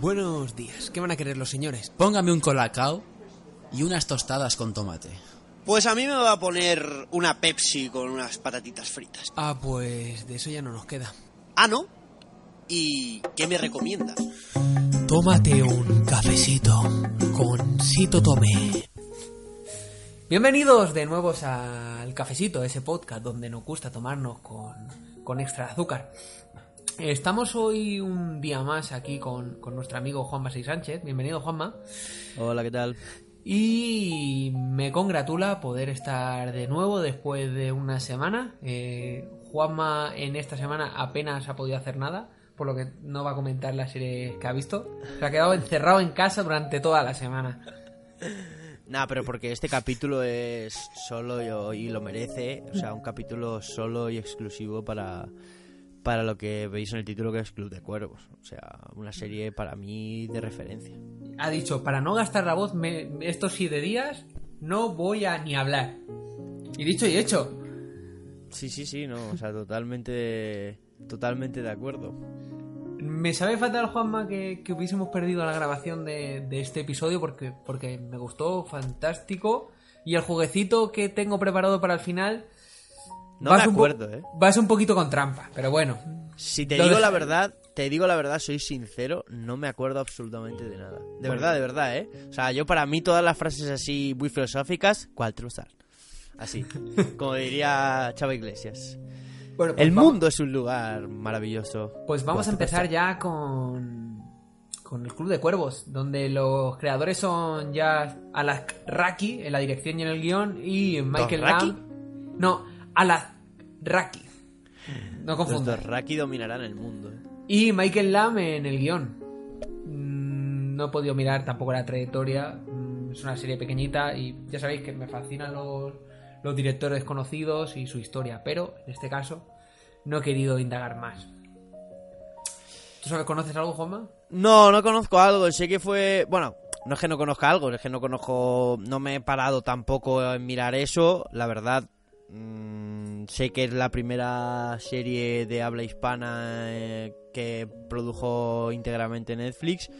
Buenos días. ¿Qué van a querer los señores? Póngame un colacao y unas tostadas con tomate. Pues a mí me va a poner una Pepsi con unas patatitas fritas. Ah, pues de eso ya no nos queda. Ah, ¿no? ¿Y qué me recomiendas? Tómate un cafecito con Sito Tomé. Bienvenidos de nuevo al Cafecito, ese podcast donde nos gusta tomarnos con, con extra azúcar. Estamos hoy un día más aquí con, con nuestro amigo Juanma Sey Sánchez. Bienvenido, Juanma. Hola, ¿qué tal? Y me congratula poder estar de nuevo después de una semana. Eh, Juanma en esta semana apenas ha podido hacer nada, por lo que no va a comentar la serie que ha visto. Se ha quedado encerrado en casa durante toda la semana. Nah, pero porque este capítulo es solo y lo merece. O sea, un capítulo solo y exclusivo para, para lo que veis en el título que es Club de Cuervos. O sea, una serie para mí de referencia. Ha dicho, para no gastar la voz me, estos siete días no voy a ni hablar. Y dicho y hecho. Sí, sí, sí, no, o sea, totalmente, totalmente de acuerdo. Me sabe fatal, Juanma, que, que hubiésemos perdido la grabación de, de, este episodio porque, porque me gustó fantástico. Y el jueguecito que tengo preparado para el final no me acuerdo, ¿eh? Vas un poquito con trampa, pero bueno. Si te digo la verdad, te digo la verdad, soy sincero, no me acuerdo absolutamente de nada. De verdad, de verdad, ¿eh? O sea, yo para mí todas las frases así muy filosóficas, ¿cuál truzar? Así, como diría Chava Iglesias. Bueno, pues el mundo es un lugar maravilloso. Pues vamos a empezar ya con con el Club de Cuervos, donde los creadores son ya Alak Raki en la dirección y en el guion y Michael Lamb. No, Raki. No confundas. Los Raki dominarán el mundo. ¿eh? Y Michael Lamb en el guion. Mm, no he podido mirar tampoco la trayectoria. Mm, es una serie pequeñita y ya sabéis que me fascinan los, los directores conocidos y su historia. Pero en este caso no he querido indagar más. ¿Tú sabes, conoces algo, Juanma? No, no conozco algo. Sé que fue. Bueno, no es que no conozca algo, es que no conozco. No me he parado tampoco en mirar eso. La verdad, Mm, sé que es la primera serie de habla hispana eh, que produjo íntegramente Netflix.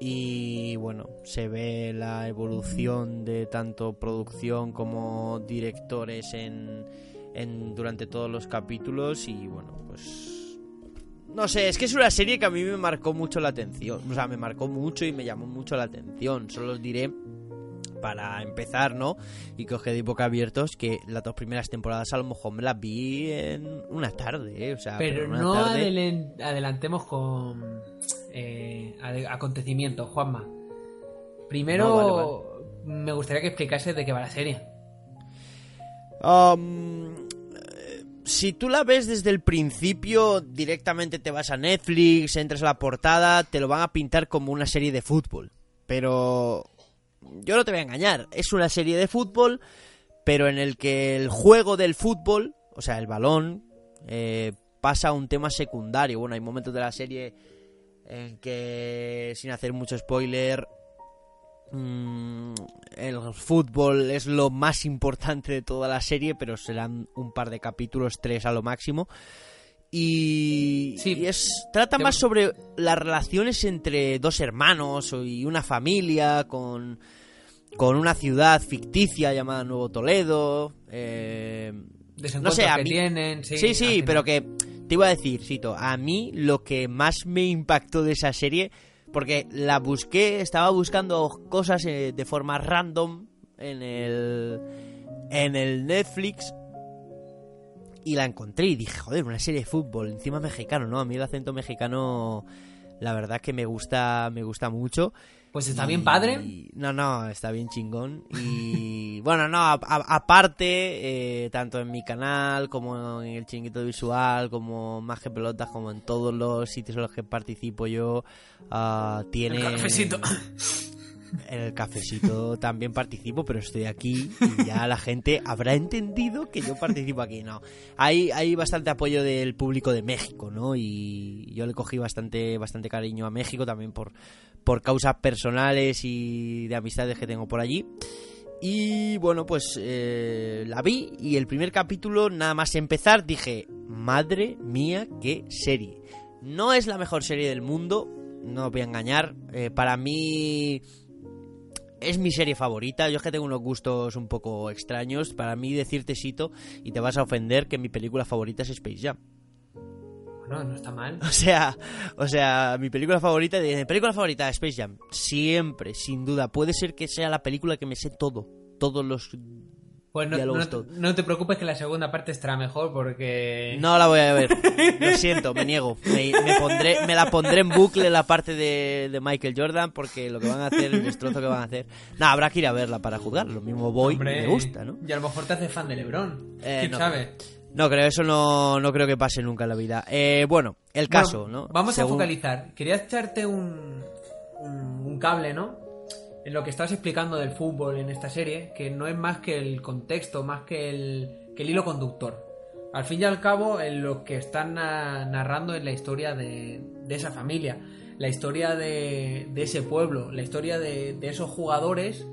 Y bueno, se ve la evolución de tanto producción como directores en, en durante todos los capítulos. Y bueno, pues no sé, es que es una serie que a mí me marcó mucho la atención. O sea, me marcó mucho y me llamó mucho la atención. Solo os diré para empezar, ¿no? Y que os quedéis boca abiertos que las dos primeras temporadas a lo mejor me las vi en una tarde, ¿eh? O sea, pero, no adelantemos con eh, acontecimientos, Juanma. Primero, me gustaría que explicase de qué va la serie. Um, si tú la ves desde el principio, directamente te vas a Netflix, entras a la portada, te lo van a pintar como una serie de fútbol. Pero yo no te voy a engañar, es una serie de fútbol, pero en el que el juego del fútbol, o sea, el balón, eh, pasa a un tema secundario. Bueno, hay momentos de la serie en que, sin hacer mucho spoiler, mm, el fútbol es lo más importante de toda la serie, pero serán un par de capítulos, tres a lo máximo. Y, es trata más sobre las relaciones entre dos hermanos y una familia con, con una ciudad ficticia llamada Nuevo Toledo. Eh, no sé, a mí, tienen, sí, sí, pero que te iba a decir, Cito, a mí lo que más me impactó de esa serie, porque la busqué, estaba buscando cosas eh, de forma random en el, en el Netflix y la encontré y dije, joder, una serie de fútbol, encima mexicano, ¿no? A mí el acento mexicano, la verdad es que me gusta, me gusta mucho. Pues está bien padre. No, no, está bien chingón. Y bueno, no, aparte, eh, tanto en mi canal como en el chinguito visual, como más que pelotas, como en todos los sitios en los que participo yo, uh, tiene... en el cafecito también participo, pero estoy aquí y ya la gente habrá entendido que yo participo aquí. No, hay, hay bastante apoyo del público de México, ¿no? Y yo le cogí bastante, bastante cariño a México también por, por causas personales y de amistades que tengo por allí. Y bueno, pues eh, la vi y el primer capítulo, nada más empezar, dije, madre mía, qué serie. No es la mejor serie del mundo, no os voy a engañar. Eh, para mí es mi serie favorita. Yo es que tengo unos gustos un poco extraños. Para mí decirte Sito y te vas a ofender que mi película favorita es Space Jam. Bueno, no está mal. O sea, o sea, mi película favorita, mi película favorita Space Jam, siempre, sin duda, puede ser que sea la película que me sé todo, todos los Pues no, no- te preocupes que la segunda parte estará mejor porque... No la voy a ver. Lo siento, me niego. Me, me pondré, me la pondré en bucle la parte de, de Michael Jordan porque lo que van a hacer, el destrozo que van a hacer. No, habrá que ir a verla para juzgar. Lo mismo voy Hombre, me gusta, ¿no? Y a lo mejor te hace fan de LeBron. Eh, ¿Quién no. sabe? No creo, eso no, no creo que pase nunca en la vida. Eh, bueno, el Bueno, caso, ¿no? Vamos Según- a focalizar. Quería echarte un, un, un cable, ¿no? En lo que estás explicando del fútbol en esta serie, que no es más que el contexto, más que el, que el hilo conductor. Al fin y al cabo, en lo que están na- narrando es la historia de, esa familia, la historia de, ese pueblo, la historia de, de esos jugadores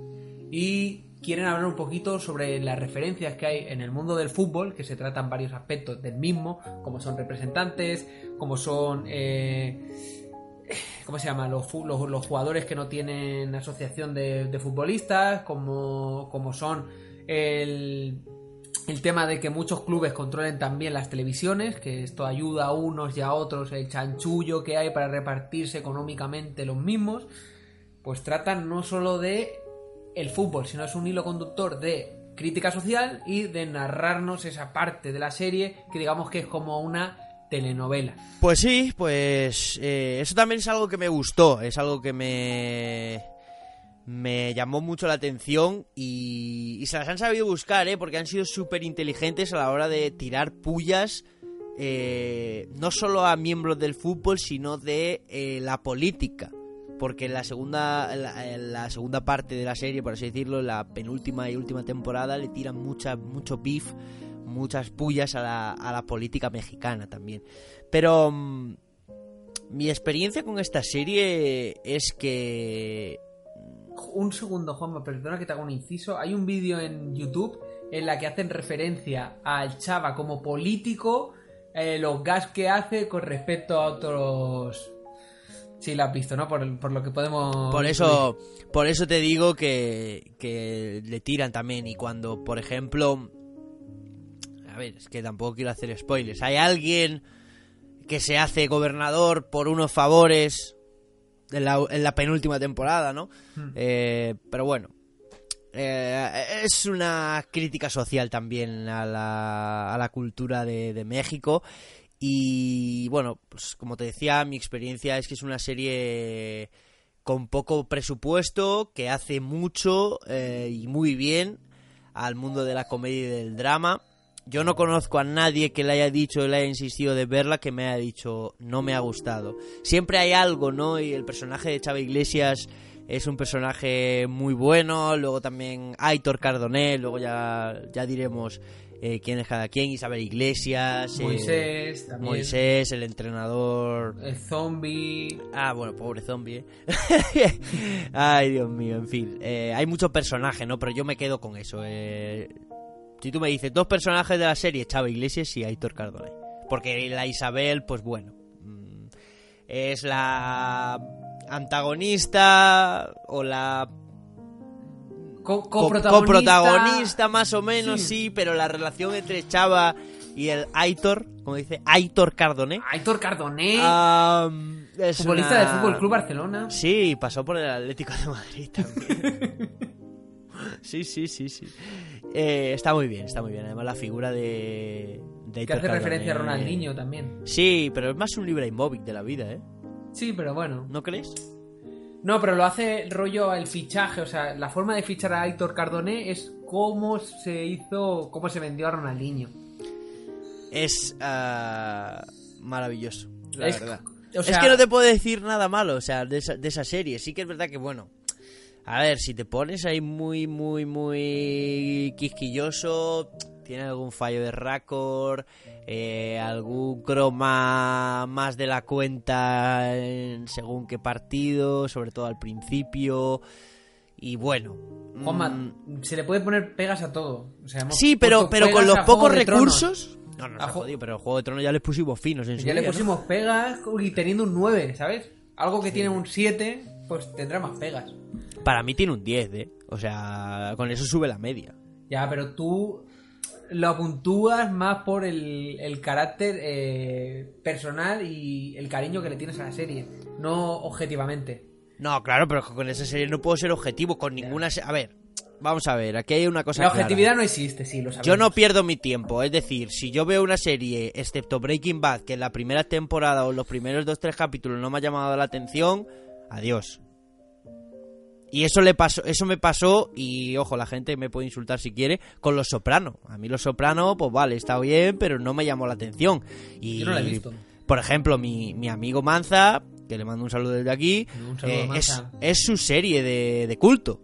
y quieren hablar un poquito sobre las referencias que hay en el mundo del fútbol, que se tratan varios aspectos del mismo, como son representantes, como son... eh, ¿Cómo se llama? Los, los, jugadores que no tienen asociación de, de futbolistas, como, como son el, el tema de que muchos clubes controlen también las televisiones, que esto ayuda a unos y a otros, el chanchullo que hay para repartirse económicamente los mismos, pues tratan no solo de el fútbol, sino es un hilo conductor de crítica social y de narrarnos esa parte de la serie que digamos que es como una telenovela. Pues sí, pues eh, eso también es algo que me gustó, es algo que me me llamó mucho la atención y, y se las han sabido buscar, ¿eh? porque han sido súper inteligentes a la hora de tirar pullas eh, no solo a miembros del fútbol, sino de eh, la política. Porque en la segunda, la, segunda parte de la serie, por así decirlo, la penúltima y última temporada, le tiran mucha, mucho beef, muchas pullas a la, a la política mexicana también. Pero mm, mi experiencia con esta serie es que Un segundo, Juanma, perdona que te haga un inciso. Hay un vídeo en YouTube en la que hacen referencia al Chava como político, eh, los gas que hace con respecto a otros... Sí, lo has visto, ¿no? Por, por lo que podemos... Por eso, por eso te digo que, que le tiran también. Y cuando, por ejemplo. A ver, es que tampoco quiero hacer spoilers. Hay alguien que se hace gobernador por unos favores en la, en la penúltima temporada, ¿no? Hmm. Eh, pero bueno. eh, es una crítica social también a la, a la cultura de, de México. Y bueno, pues como te decía, mi experiencia es que es una serie con poco presupuesto, que hace mucho eh, y muy bien al mundo de la comedia y del drama. Yo no conozco a nadie que le haya dicho, le haya insistido de verla, que me haya dicho no me ha gustado. Siempre hay algo, ¿no? Y el personaje de Chava Iglesias es un personaje muy bueno. Luego también Aitor Cardoné, luego ya, ya diremos eh, quién es cada quien. Isabel Iglesias, eh, Moisés, también. Moisés, el entrenador El zombie... Ah, bueno, pobre zombie, ¿eh? Ay, Dios mío, en fin. Eh, hay muchos personajes, ¿no? Pero yo me quedo con eso. Si tú me dices dos personajes de la serie, Chava Iglesias y Aitor Cardone. Porque la Isabel, pues bueno. mm, Es la antagonista o la Co- co- coprotagonista... coprotagonista, más o menos, Sí. sí. pero la relación entre Chava y el Aitor, como dice, Aitor Cardone. Aitor Cardoné, futbolista una- del Fútbol Club Barcelona. Sí, pasó por el Atlético de Madrid también. sí, sí, sí, sí. Eh, está muy bien, está muy bien. Además la figura de... de Que hace referencia a Cardone. Ronaldinho también. Sí, pero es más un libre móvil de la vida, ¿eh? Sí, pero bueno. ¿No crees? No, pero lo hace rollo el fichaje, o sea, la forma de fichar a Aitor Cardoné es cómo se hizo, cómo se vendió a Ronaldinho. Es ah, maravilloso, la Es- verdad. o sea- es que no te puedo decir nada malo, o sea, de esa, de esa serie. Sí que es verdad que, bueno, a ver, si te pones ahí muy, muy, muy quisquilloso, tiene algún fallo de récord, eh, algún croma más de la cuenta en según qué partido, sobre todo al principio. Y bueno. Juanma, mm, se le puede poner pegas a todo. O sea, Sí, pero, pero con los pocos recursos. No, no, jodido, pero el Juego de Tronos ya les pusimos finos en su Ya le pusimos pegas y teniendo un 9, ¿sabes? Algo que tiene un 7, pues tendrá más pegas. Para mí tiene un 10, ¿eh? O sea, con eso sube la media. Ya, pero tú lo puntúas más por el, el carácter eh, personal y el cariño que le tienes a la serie, no objetivamente. No, claro, pero con esa serie no puedo ser objetivo con ninguna... se- A ver, vamos a ver, aquí hay una cosa La clara. objetividad no existe, sí, lo sabemos. Yo no pierdo mi tiempo, es decir, si yo veo una serie, excepto Breaking Bad, que en la primera temporada o los primeros dos tres capítulos no me ha llamado la atención, adiós. Y eso le pasó, eso me pasó y ojo, la gente me puede insultar si quiere con Los Soprano. A mí Los Soprano, pues vale, está bien, pero no me llamó la atención. Y Yo no la he visto. por ejemplo, mi, mi amigo Manza, que le mando un saludo desde aquí, saludo, eh, es, es su serie de, de culto.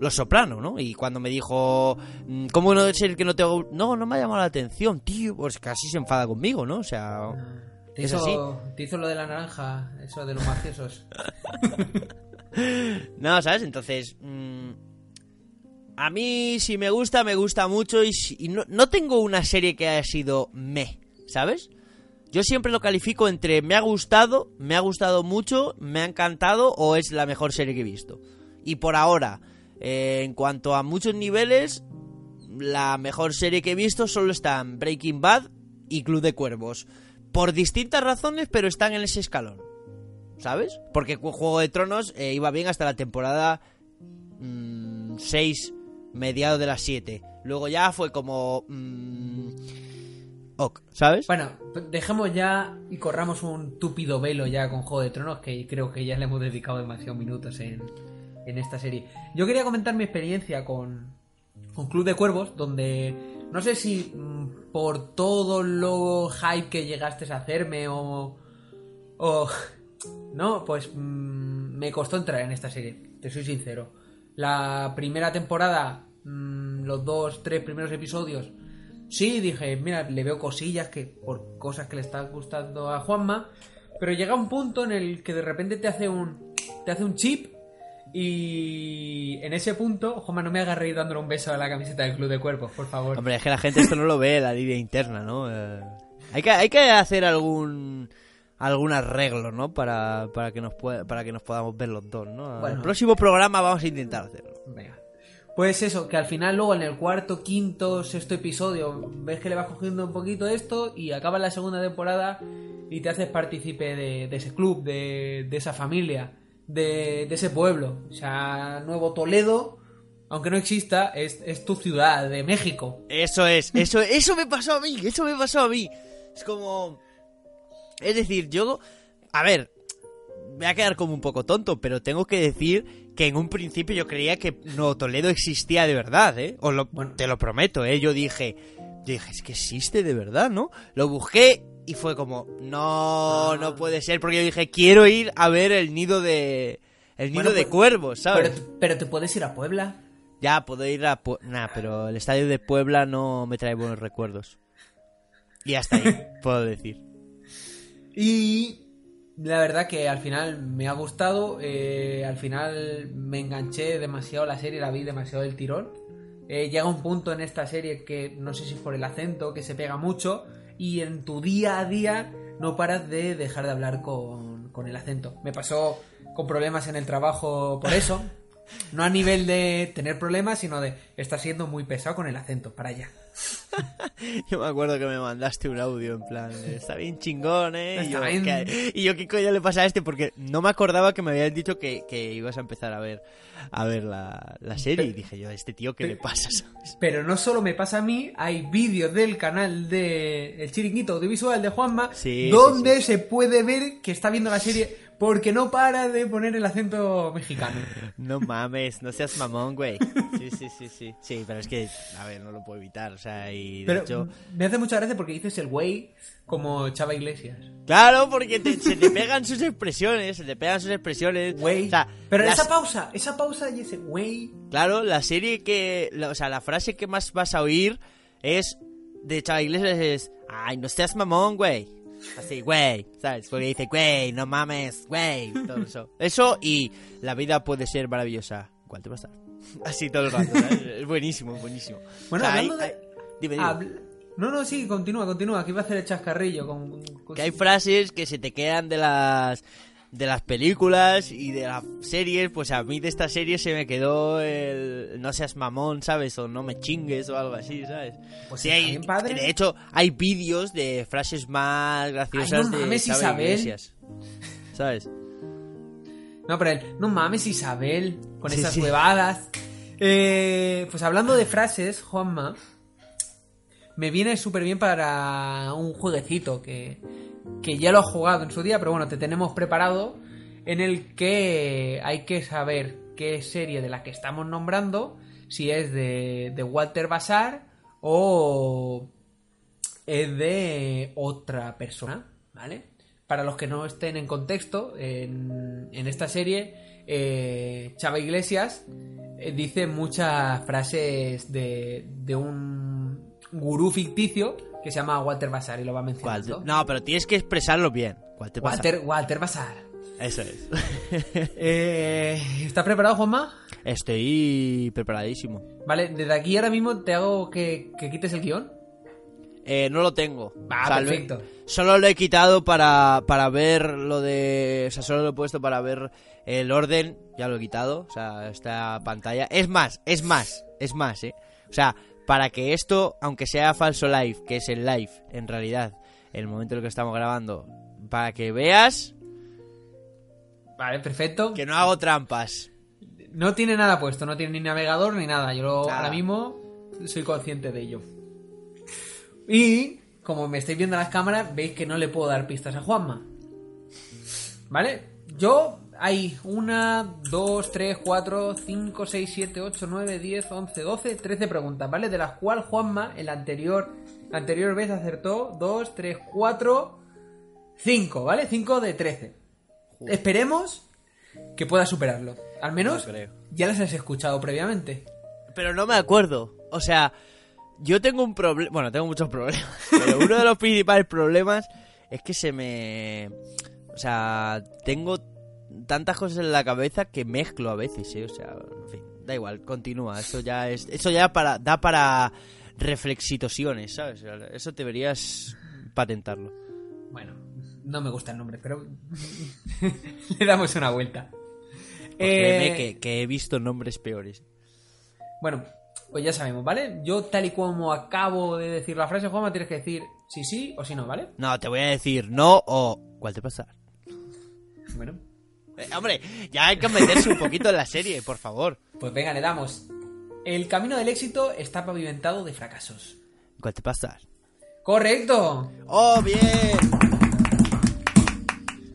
Los Soprano, ¿no? Y cuando me dijo, mm, ¿cómo no es el que no te hago-?" No, no me ha llamado la atención, tío. Pues casi se enfada conmigo, ¿no? O sea, Te hizo, así. te hizo lo de la naranja, eso de los mafiosos. no, ¿sabes? Entonces, mm, a mí si me gusta, me gusta mucho y, si- y no, no tengo una serie que haya sido me, ¿sabes? Yo siempre lo califico entre me ha gustado, me ha gustado mucho, me ha encantado o es la mejor serie que he visto. Y por ahora, eh, en cuanto a muchos niveles, la mejor serie que he visto solo están Breaking Bad y Club de Cuervos. Por distintas razones, pero están en ese escalón. ¿Sabes? Porque Ju- Juego de Tronos eh, iba bien hasta la temporada 6, mediados de las 7. Luego ya fue como... mm, ok, ¿sabes? Bueno, dejemos ya y corramos un túpido velo ya con Juego de Tronos, que creo que ya le hemos dedicado demasiados minutos en, en esta serie. Yo quería comentar mi experiencia con, con Club de Cuervos, donde no sé si mm, por todo lo hype que llegaste a hacerme o... o no, pues mm, me costó entrar en esta serie, te soy sincero. La primera temporada, mm, los dos, tres primeros episodios, sí, dije, mira, le veo cosillas que por cosas que le están gustando a Juanma, pero llega un punto en el que de repente te hace un te hace un chip y en ese punto, Juanma, no me hagas reír dándole un beso a la camiseta del Club de Cuerpos, por favor. Hombre, es que la gente esto no lo ve, la línea interna, ¿no? Eh, hay, que, hay que hacer algún algún arreglo, ¿no? Para, para, que nos pueda, para que nos podamos ver los dos, ¿no? Bueno. El próximo programa vamos a intentar hacerlo. Venga. Pues eso, que al final luego en el cuarto, quinto, sexto episodio ves que le vas cogiendo un poquito esto y acaba la segunda temporada y te haces partícipe de, de ese club, de, de esa familia, de, de ese pueblo. O sea, Nuevo Toledo, aunque no exista, es, es tu ciudad de México. Eso es, eso, eso me pasó a mí, eso me pasó a mí. Es como... Es decir, yo... A ver, me voy a quedar como un poco tonto, pero tengo que decir que en un principio yo creía que Nuevo Toledo existía de verdad, ¿eh? Os lo, Bueno. te lo prometo, ¿eh? Yo dije... Yo dije, es que existe de verdad, ¿no? Lo busqué y fue como, no, no puede ser, porque yo dije, quiero ir a ver el nido de... El nido Bueno, de pues- cuervos, ¿sabes? Pero, pero te puedes ir a Puebla. Ya, puedo ir a... Pue- Nah, pero el estadio de Puebla no me trae buenos recuerdos. Y hasta ahí, puedo decir. Y la verdad que al final me ha gustado. eh, al final me enganché demasiado la serie, la vi demasiado del tirón. Eh, llega un punto en esta serie que no sé si es por el acento, que se pega mucho. Y en tu día a día no paras de dejar de hablar con, con el acento. Me pasó con problemas en el trabajo por eso. No a nivel de tener problemas, sino de estar siendo muy pesado con el acento. Para allá. Yo me acuerdo que me mandaste un audio en plan, está bien chingón, ¿eh? Y yo, bien. ¿qué, y yo, ¿qué coño le pasa a este? Porque no me acordaba que me habían dicho que, que ibas a empezar a ver a ver la, la serie. Y dije yo, ¿a este tío qué le pasa? ¿sabes? Pero no solo me pasa a mí, hay vídeos del canal de El Chiringuito Audiovisual de Juanma Sí, donde sí, se puede ver que está viendo la serie porque no para de poner el acento mexicano. No mames, no seas mamón, güey. Sí, sí, sí, sí. Sí, pero es que, a ver, no lo puedo evitar, o sea, y de Pero hecho... me hace mucha gracia porque dices el güey como Chava Iglesias. Claro, porque te- se te pegan sus expresiones, se te pegan sus expresiones. Güey. O sea, Pero las- esa pausa, esa pausa y ese güey. Claro, la serie que. la- o sea, la frase que más vas a oír es. De Chava Iglesias es. Ay, no seas mamón, güey. Así, güey. ¿Sabes? Porque dice, güey, no mames, güey. Todo eso. Eso y la vida puede ser maravillosa. ¿Cuál te va a estar? Así todo el rato. ¿sabes? Es buenísimo, buenísimo. Bueno, O sea, hablando hay- de- hay- dime, No, no, sí, continúa, continúa. Que iba a hacer el chascarrillo con. con- Que hay frases que se te quedan de las. De las películas y de las series, pues a mí de esta serie se me quedó el no seas mamón, ¿sabes? O no me chingues o algo así, ¿sabes? Pues Sí, hay, bien, padre. de hecho, hay vídeos de frases más graciosas Ay, no de mames, Xavi Isabel. Iglesias. ¿Sabes? No, pero él, no mames Isabel, con Sí, esas sí. huevadas. Eh, pues hablando de frases, Juanma, me viene súper bien para un jueguecito que, que ya lo has jugado en su día, pero bueno, te tenemos preparado en el que hay que saber qué serie de la que estamos nombrando, si es de, de Walter Basar o es de otra persona, ¿vale? Para los que no estén en contexto, en, en esta serie, eh, Chava Iglesias eh, dice muchas frases de, de un gurú ficticio que se llama Walter Basar y lo va ¿Cuál mencionando. te- No, pero tienes que expresarlo bien. ¿Cuál te pasa? Walter, Walter Basar. Eso es. Eh, ¿Estás preparado, Juanma? Estoy preparadísimo. Vale, desde aquí ahora mismo te hago que, que quites el guion. Eh, no lo tengo. Va, O sea, lo- perfecto. Solo lo he quitado para, para ver lo de... O sea, solo lo he puesto para ver el orden. Ya lo he quitado. O sea, esta pantalla. Es más, es más, es más, ¿eh? O sea, para que esto, aunque sea falso live, que es el live, en realidad, el momento en el que estamos grabando, para que veas Vale, perfecto. que no hago trampas. No tiene nada puesto, no tiene ni navegador ni nada. Yo lo- ahora mismo soy consciente de ello. Y como me estáis viendo en las cámaras, veis que no le puedo dar pistas a Juanma. ¿Vale? Yo hay una, dos, tres, cuatro, cinco, seis, siete, ocho, nueve, diez, once, doce, trece preguntas, ¿vale? De las cuales Juanma en la anterior, la anterior vez acertó dos, tres, cuatro, cinco, ¿vale? Cinco de trece. Esperemos que pueda superarlo. Al menos No creo. ya las has escuchado previamente. Pero no me acuerdo. O sea, yo tengo un problema. Bueno, tengo muchos problemas. Pero uno de los principales problemas es que se me. O sea, tengo tantas cosas en la cabeza que mezclo a veces, ¿eh? O sea, en fin, da igual, continúa. Eso ya es. Eso ya para, da para reflexitosiones, ¿sabes? Eso deberías patentarlo. Bueno, no me gusta el nombre, pero le damos una vuelta. Pues Eh, que, que he visto nombres peores. Bueno, pues ya sabemos, ¿vale? Yo tal y como acabo de decir la frase, Juanma, tienes que decir sí, sí o sí, no, ¿vale? No, te voy a decir no o. ¿Cuál te pasa? Bueno, Eh, hombre, ya hay que meterse un poquito en la serie, por favor. pues venga, le damos. El camino del éxito está pavimentado de fracasos. ¿Cuál te pasa? ¡Correcto! ¡Oh, bien!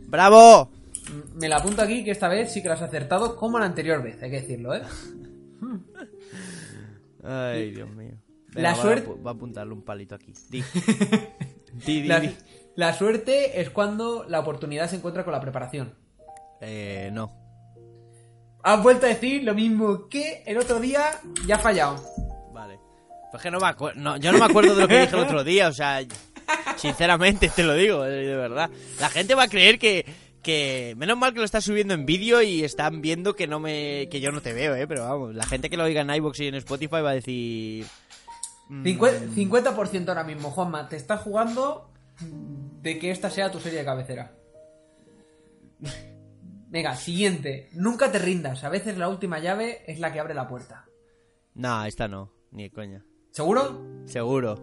¡Bravo! M- Me la apunto aquí que esta vez sí que lo has acertado como la anterior vez, hay que decirlo, ¿eh? Ay, Dios mío. La va a suerte- Va a apuntarle un palito aquí. Di. Di, di, La, di. la suerte es cuando la oportunidad se encuentra con la preparación. Eh, no. Has vuelto a decir lo mismo que el otro día ya has fallado. Vale. Pues que no me acuerdo. No, yo no me acuerdo de lo que dije el otro día, o sea. Sinceramente, te lo digo, eh, de verdad. La gente va a creer que. que menos mal que lo estás subiendo en vídeo y están viendo que no me que yo no te veo, eh, pero vamos, la gente que lo oiga en iVoox y en Spotify va a decir mm, Cincue- 50% ahora mismo, Juanma. Te estás jugando de que esta sea tu serie de cabecera. Venga, siguiente. Nunca te rindas. A veces la última llave es la que abre la puerta. No, esta no, ni de coña. ¿Seguro? Seguro.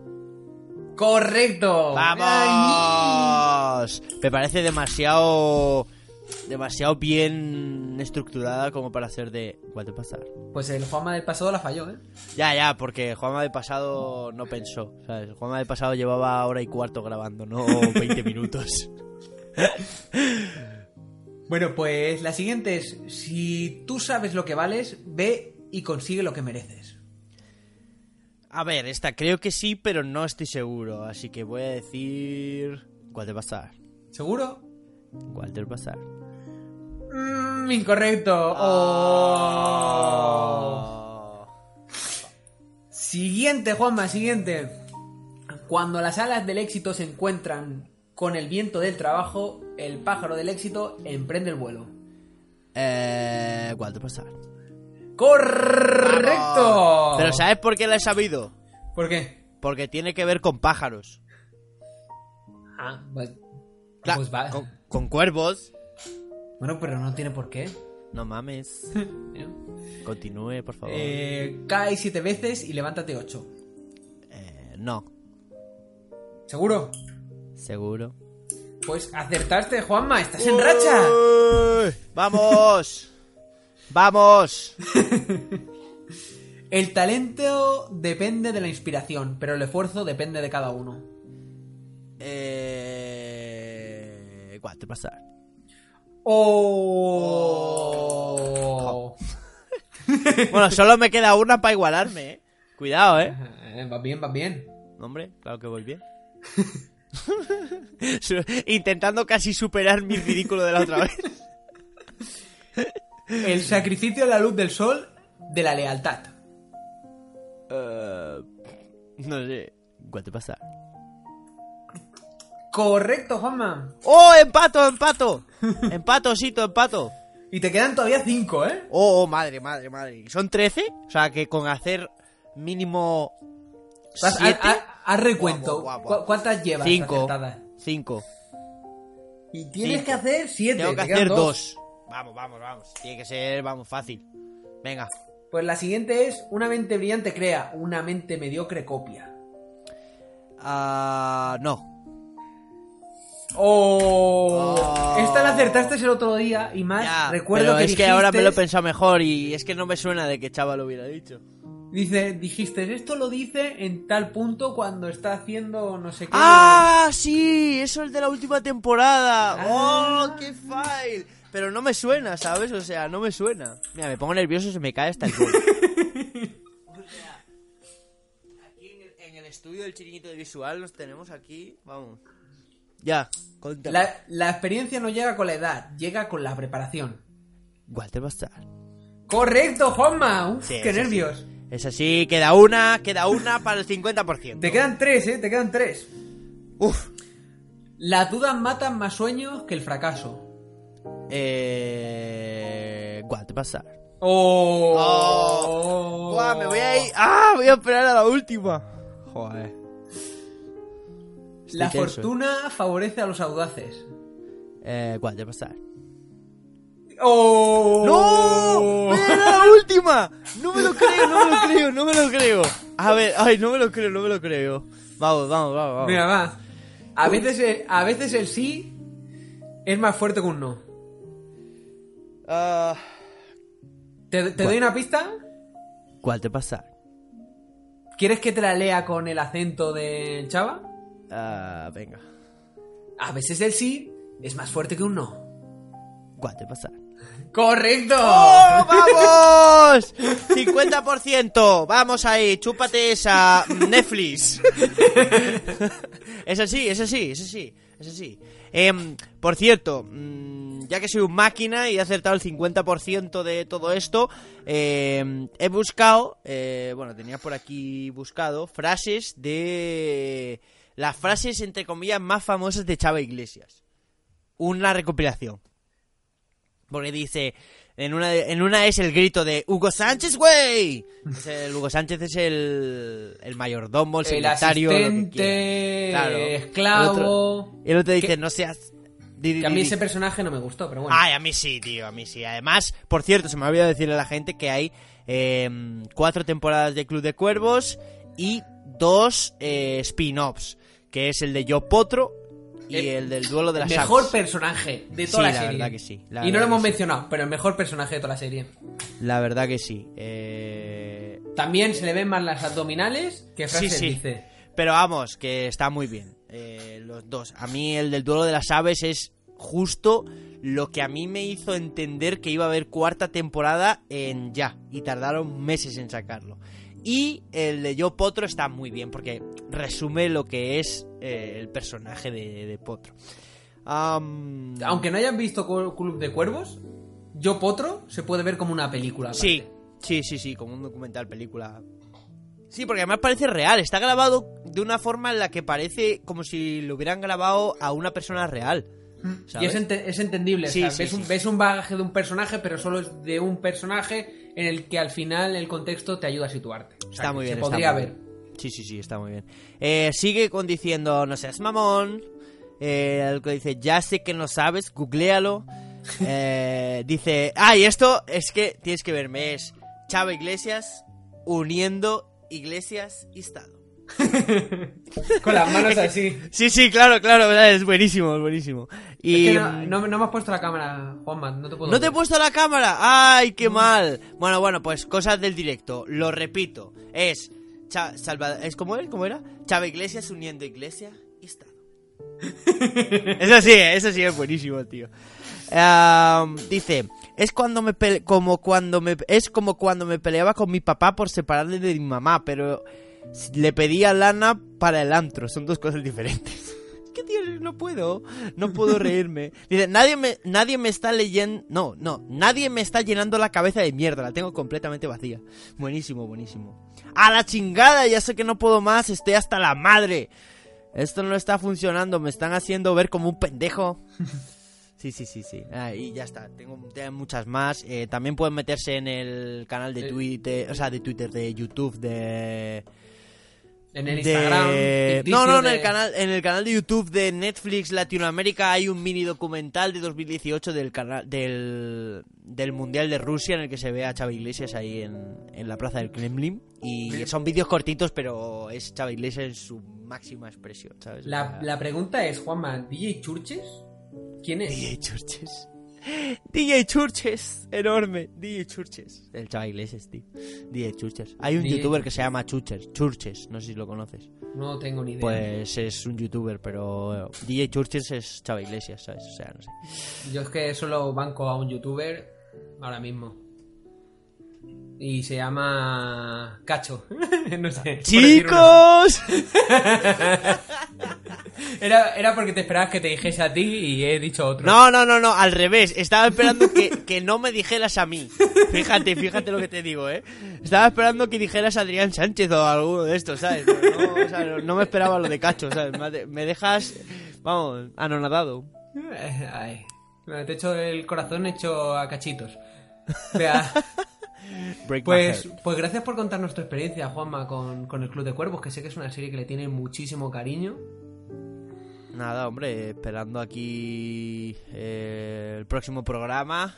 ¡Correcto! Ay, ¡Vamos! Me parece demasiado. demasiado bien estructurada como para ser de. ¿Cuál te pasa? Pues el Juanma del pasado la falló, ¿eh? Ya, ya, porque Juanma del pasado no pensó. ¿sabes? Juanma del pasado llevaba hora y cuarto grabando, no 20 minutos. Bueno, pues la siguiente es: si tú sabes lo que vales, ve y consigue lo que mereces. A ver, esta creo que sí, pero no estoy seguro. Así que voy a decir. ¿Cuál te pasa? ¿Seguro? ¿Cuál te pasa? Mm, incorrecto. Oh. Siguiente, Juanma, siguiente. Cuando las alas del éxito se encuentran con el viento del trabajo, el pájaro del éxito emprende el vuelo. Eh, ¿Cuál te pasa? ¡Correcto! Pero ¿sabes por qué la he sabido? ¿Por qué? Porque tiene que ver con pájaros. Ah, pues, Cla- pues va. con, con cuervos. Bueno, pero no tiene por qué. No mames. Continúe, por favor. Eh, cae siete veces y levántate ocho. Eh, no, ¿Seguro? Seguro. Pues acertaste, Juanma, estás en racha. Uy, ¡Vamos! ¡Vamos! El talento depende de la inspiración, pero el esfuerzo depende de cada uno. Eh... ¿Cuál te pasa? ¡Oh! Bueno, solo me queda una para igualarme, eh. Cuidado, eh. Eh, Va bien, va bien. Hombre, claro que voy bien. Intentando casi superar mi ridículo de la otra vez. El sacrificio a la luz del sol de la lealtad. Eh, no sé. ¿Cuál te pasa? Correcto, Juanma. ¡Oh, empato, empato! Empato, osito, empato. Y te quedan todavía cinco, ¿eh? Oh, oh, madre, madre, madre. ¿Son 13? O sea, que con hacer mínimo... ¿Siete? Haz recuento. Guau, guau, guau. ¿Cu- ¿Cuántas llevas Cinco. acertadas? Cinco. Y tienes Cinco. que hacer siete. Tengo que te hacer dos. Vamos, vamos, vamos. Tiene que ser, vamos, fácil. Venga. Pues la siguiente es: una mente brillante crea, una mente mediocre copia. Ah, no. ¡Oh! Oh. Esta la acertaste el otro día y más Ya, recuerdo pero que es que ahora me lo he pensado mejor y es que no me suena de que Chava lo hubiera dicho. Dice, dijiste, esto lo dice en tal punto cuando está haciendo no sé qué. ¡Ah, sí! Eso es de la última temporada. Ah. ¡Oh, qué file! Pero no me suena, ¿sabes? O sea, no me suena. Mira, me pongo nervioso y se me cae hasta el culo. o sea, aquí en el, en el estudio del chiringuito de visual nos tenemos aquí, vamos. Ya. La, la experiencia no llega con la edad, llega con la preparación. Walter Bastar. ¡Correcto, Juanma! ¡Uf, Sí, qué así. Es así, queda una, queda una para el 50%. Te quedan tres, ¿eh? Te quedan tres. Uf. Las dudas matan más sueños que el fracaso. Eh... Bastar. ¡Oh! Oh. Buah, me voy a ir. ¡Ah! Voy a esperar a la última. Joder. Estoy La tenso. fortuna favorece a los audaces. Eh, ¿Cuál te pasar? ¡Oh! ¡No! ¡Me era la última! No me lo creo, no me lo creo, no me lo creo. A ver, ay, no me lo creo, no me lo creo. Vamos, vamos, vamos, vamos. Mira, va. A veces, el, a veces el sí es más fuerte que un no. Ah, ¿Te, te doy una pista? ¿Cuál te pasar? ¿Quieres que te la lea con el acento de Chava? Ah, venga. A veces el sí es más fuerte que un no. ¿Cuál te pasar? ¡Correcto! ¡Oh, vamos! 50%. Vamos ahí, chúpate esa Netflix. es así, es así, es así, es así. Em, por cierto, mm, ya que soy un máquina y he acertado el 50% de todo esto, em, he buscado, eh, bueno, tenía por aquí buscado frases de... Las frases, entre comillas, más famosas de Chava Iglesias. Una recopilación. Porque dice, en una, en una es el grito de Hugo Sánchez, güey. El- Hugo Sánchez es el, el mayordomo, el El secretario, que asistente. Claro. esclavo. El y el otro dice, no seas... di, di, Que a mí ese di". personaje no me gustó, pero bueno. Ay, a mí sí, tío, a mí sí. Además, por cierto, se me ha olvidado decirle a la gente que hay eh, cuatro temporadas de Club de Cuervos y dos eh, spin-offs, que es el de Yo Potro y El el, del duelo de las mejor personaje de Sí, toda la, la serie. verdad que sí, la y no lo hemos sí. mencionado, pero el mejor personaje de toda la serie. La verdad que sí. Eh, También se le ven más las abdominales que Sí, frases sí. dice. Pero vamos, que está muy bien. eh, los dos. A mí el del duelo de las aves es justo lo que a mí me hizo entender que iba a haber cuarta temporada en ya. Y tardaron meses en sacarlo. Y el de Yo Potro está muy bien porque resume lo que es eh, el personaje de, de Potro. Aunque no hayan visto Club de Cuervos, Yo Potro se puede ver como una película. aparte. Sí, sí, sí, sí, como un documental, película. Sí, porque además parece real. Está grabado de una forma en la que parece como si lo hubieran grabado a una persona real. Y ¿sabes? es, ente- es entendible. o Sí, sea, sí, ves, sí, un, sí. ves un bagaje de un personaje, pero solo es de un personaje en el que al final el contexto te ayuda a situarte. O sea, Está muy bien. Se está podría muy ver. bien. Sí, sí, sí, está muy bien. Eh, sigue con diciendo, no seas mamón. Eh, algo que dice, ya sé que no sabes, googlealo. Eh, dice, ah, y esto es que tienes que verme, es Chava Iglesias uniendo Iglesias y Estado. Con las manos así. Sí, sí, claro, claro, es buenísimo, es buenísimo. Y Es que no, no, no me has puesto la cámara, Juanma, no te puedo ¿No te he puesto la cámara? ¡Ay, qué mal! Bueno, bueno, pues cosas del directo. Lo repito. Es... Cha- Salva- ¿Es como él? ¿Cómo era? Chava Iglesias uniendo Iglesia y Estado. eso sí, eso sí es buenísimo, tío. Dice... Es cuando me pele- como cuando me es como cuando me peleaba con mi papá por separarle de mi mamá, pero le pedía lana para el antro, son dos cosas diferentes. Es que tío, no puedo, no puedo reírme. Dice, nadie me, nadie me está leyendo, no, no, nadie me está llenando la cabeza de mierda, la tengo completamente vacía. Buenísimo, buenísimo. A la chingada, ya sé que no puedo más, estoy hasta la madre. Esto no está funcionando, me están haciendo ver como un pendejo. Sí, sí, sí, sí. Ah, y ya está. Tengo, tengo muchas más. Eh, también pueden meterse en el canal de Eh. Twitter, o sea, de Twitter, de YouTube, de En el de- Instagram. No, no, en de- el canal, en el canal de YouTube de Netflix Latinoamérica hay un mini documental de 2018 del canal del, del Mundial de Rusia en el que se ve a Chava Iglesias ahí en, en la plaza del Kremlin y son vídeos cortitos pero es Chava Iglesias en su máxima expresión, ¿sabes? La, la pregunta es, Juanma, ¿DJ Churches? ¿Quién es? DJ Churches. DJ Churches, enorme. DJ Churches. El Chava Iglesias, tío. DJ Churches. Hay un DJ youtuber que se llama Churches. Churches, no sé si lo conoces. No tengo ni idea. Pues es un youtuber, pero DJ Churches es Chava Iglesias, ¿sabes? O sea, no sé. Yo es que solo banco a un youtuber ahora mismo. Y se llama Cacho. no sé. ¡Chicos! Era, era porque te esperabas que te dijese a ti y he dicho otro. No, no, no, no, al revés. Estaba esperando que, que no me dijeras a mí. Fíjate, fíjate lo que te digo, ¿eh? Estaba esperando que dijeras a Adrián Sánchez o alguno de estos, ¿sabes? No, o sea, no, no me esperaba lo de Cacho, ¿sabes? Me de- Me dejas, vamos, anonadado. Eh, Ay. Te echo el corazón hecho a cachitos. Vea, pues, pues gracias por contarnos tu experiencia, Juanma, con, con el Club de Cuervos, que sé que es una serie que le tiene muchísimo cariño. Nada, hombre, esperando aquí eh, el próximo programa,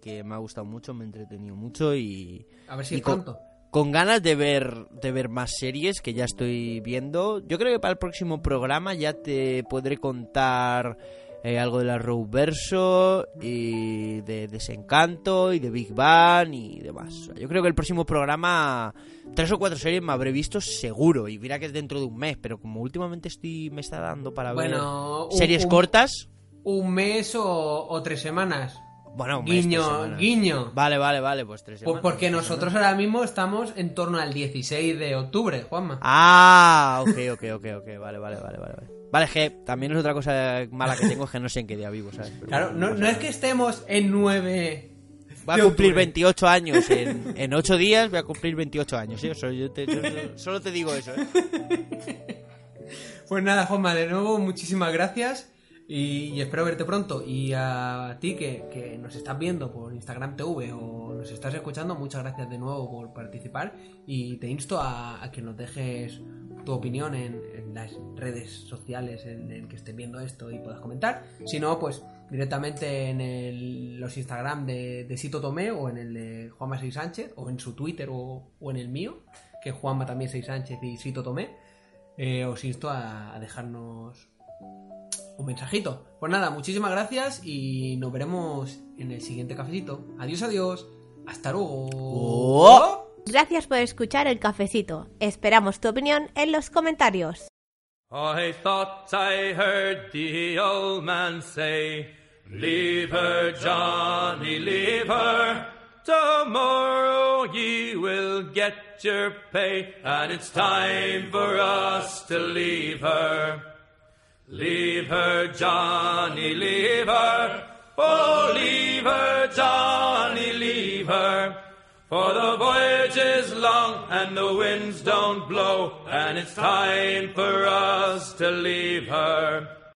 que me ha gustado mucho, me he entretenido mucho y... A ver si Y es con-. Con ganas de ver, de ver más series que ya estoy viendo. Yo creo que para el próximo programa ya te podré contar eh, algo de la Verso y de Desencanto y de Big Bang y demás. Yo creo que el próximo programa tres o cuatro series me habré visto seguro y mira que es dentro de un mes, pero como últimamente estoy me está dando para Bueno, ver un- series un- cortas. Un mes o, o tres semanas. Bueno, un mes, tres Guiño, guiño. Vale, vale, vale, pues tres Pues porque nosotros semanas. ahora mismo estamos en torno al 16 de octubre, Juanma. Ah, ok, ok, ok, ok, vale, vale, vale, vale. Vale, que también es otra cosa mala que tengo, es que no sé en qué día vivo, ¿sabes? Pero Claro, bueno, no, es que estemos en 9... Voy a cumplir octubre. 28 años en, en 8 días, voy a cumplir 28 años, ¿sí? Solo, yo te, yo- yo- solo te digo eso, ¿eh? Pues nada, Juanma, de nuevo, muchísimas gracias y, espero verte pronto. Y a ti que, nos estás viendo por Instagram TV o nos estás escuchando, muchas gracias de nuevo por participar y te insto a, que nos dejes tu opinión en, en las redes sociales en el que estés viendo esto y puedas comentar. Si no, pues directamente en los Instagram de, Sito Tomé o en el de Juanma 6 Sánchez o en su Twitter o, en el mío, que es Juanma también 6 Sánchez y Sito Tomé eh, os insto a dejarnos un mensajito. Pues nada, muchísimas gracias y nos veremos en el siguiente cafecito. Adiós, adiós. Hasta luego. Oh. Gracias por escuchar el cafecito. Esperamos tu opinión en los comentarios. I thought I heard the old man say, Leave her, Johnny, leave her. Tomorrow ye will get your pay, and it's time for us to leave her. Leave her, Johnny, leave her. Oh, leave her, Johnny, leave her. For the voyage is long and the winds don't blow, and it's time for us to leave her.